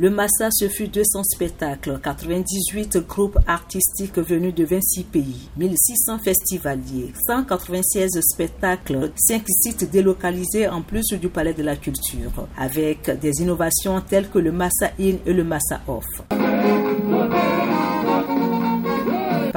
Le Massa, ce fut 200 spectacles, 98 groupes artistiques venus de 26 pays, 1600 festivaliers, 196 spectacles, 5 sites délocalisés en plus du Palais de la Culture, avec des innovations telles que le Massa In et le Massa Off.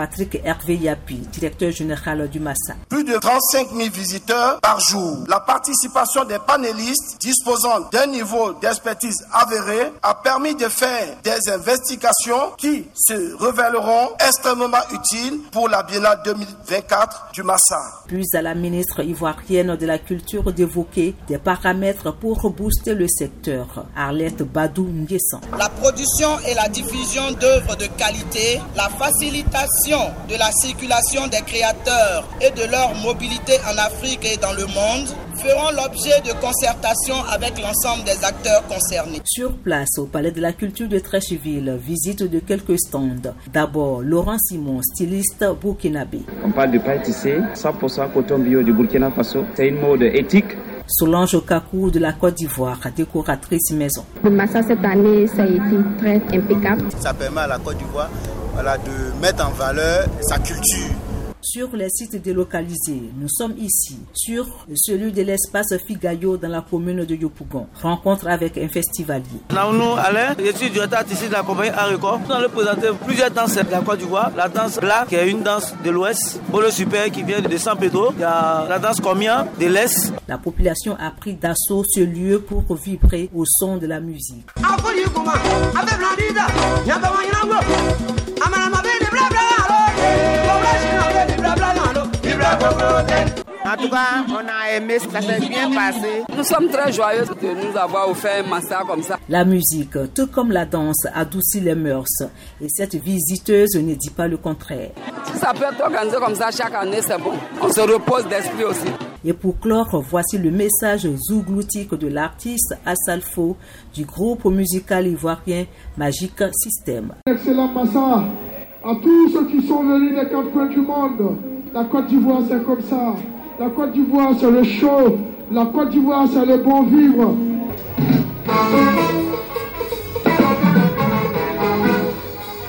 Patrick Hervé Yapi, directeur général du Massa. Plus de 35 000 visiteurs par jour. La participation des panélistes disposant d'un niveau d'expertise avéré a permis de faire des investigations qui se révéleront extrêmement utiles pour la Biennale 2024 du Massa. Puis à la ministre ivoirienne de la Culture d'évoquer des paramètres pour booster le secteur. Arlette Badou Nguessan. La production et la diffusion d'œuvres de qualité, la facilitation de la circulation des créateurs et de leur mobilité en Afrique et dans le monde feront l'objet de concertations avec l'ensemble des acteurs concernés. Sur place, au Palais de la Culture de Trècheville, visite de quelques stands. D'abord, Laurent Simon, styliste burkinabé. On parle de paille 100% coton bio du Burkina Faso. C'est une mode éthique Solange Okakou de la Côte d'Ivoire, décoratrice maison. Le Massa cette année, ça a été très impeccable. Ça permet à la Côte d'Ivoire voilà, de mettre en valeur sa culture. Sur les sites délocalisés, nous sommes ici, sur celui de l'espace Figayo dans la commune de Yopougon. Rencontre avec un festivalier. Naounou Alain, je suis directeur ici de la compagnie Areco. Nous allons présenter plusieurs danses de la Côte d'Ivoire. La danse Black, qui est une danse de l'Ouest. Bolo Super, qui vient de San Pedro. Il y a la danse Comia de l'Est. La population a pris d'assaut ce lieu pour vibrer au son de la musique. En tout cas, on a aimé, ça s'est bien passé. Nous sommes très joyeux de nous avoir offert un massacre comme ça. La musique, tout comme la danse, adoucit les mœurs. Et cette visiteuse ne dit pas le contraire. Si ça peut être organisé comme ça chaque année, c'est bon. On se repose d'esprit aussi. Et pour clore, voici le message zougloutique de l'artiste Assalfo du groupe musical ivoirien Magic System. Excellent Massa, à tous ceux qui sont venus des quatre coins du monde. La Côte d'Ivoire, c'est comme ça. La Côte d'Ivoire, c'est le chaud. La Côte d'Ivoire, c'est le bon vivre.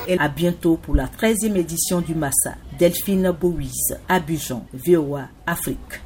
Et à bientôt pour la 13e édition du Massa. Delphine Bouise, Abidjan, VOA, Afrique.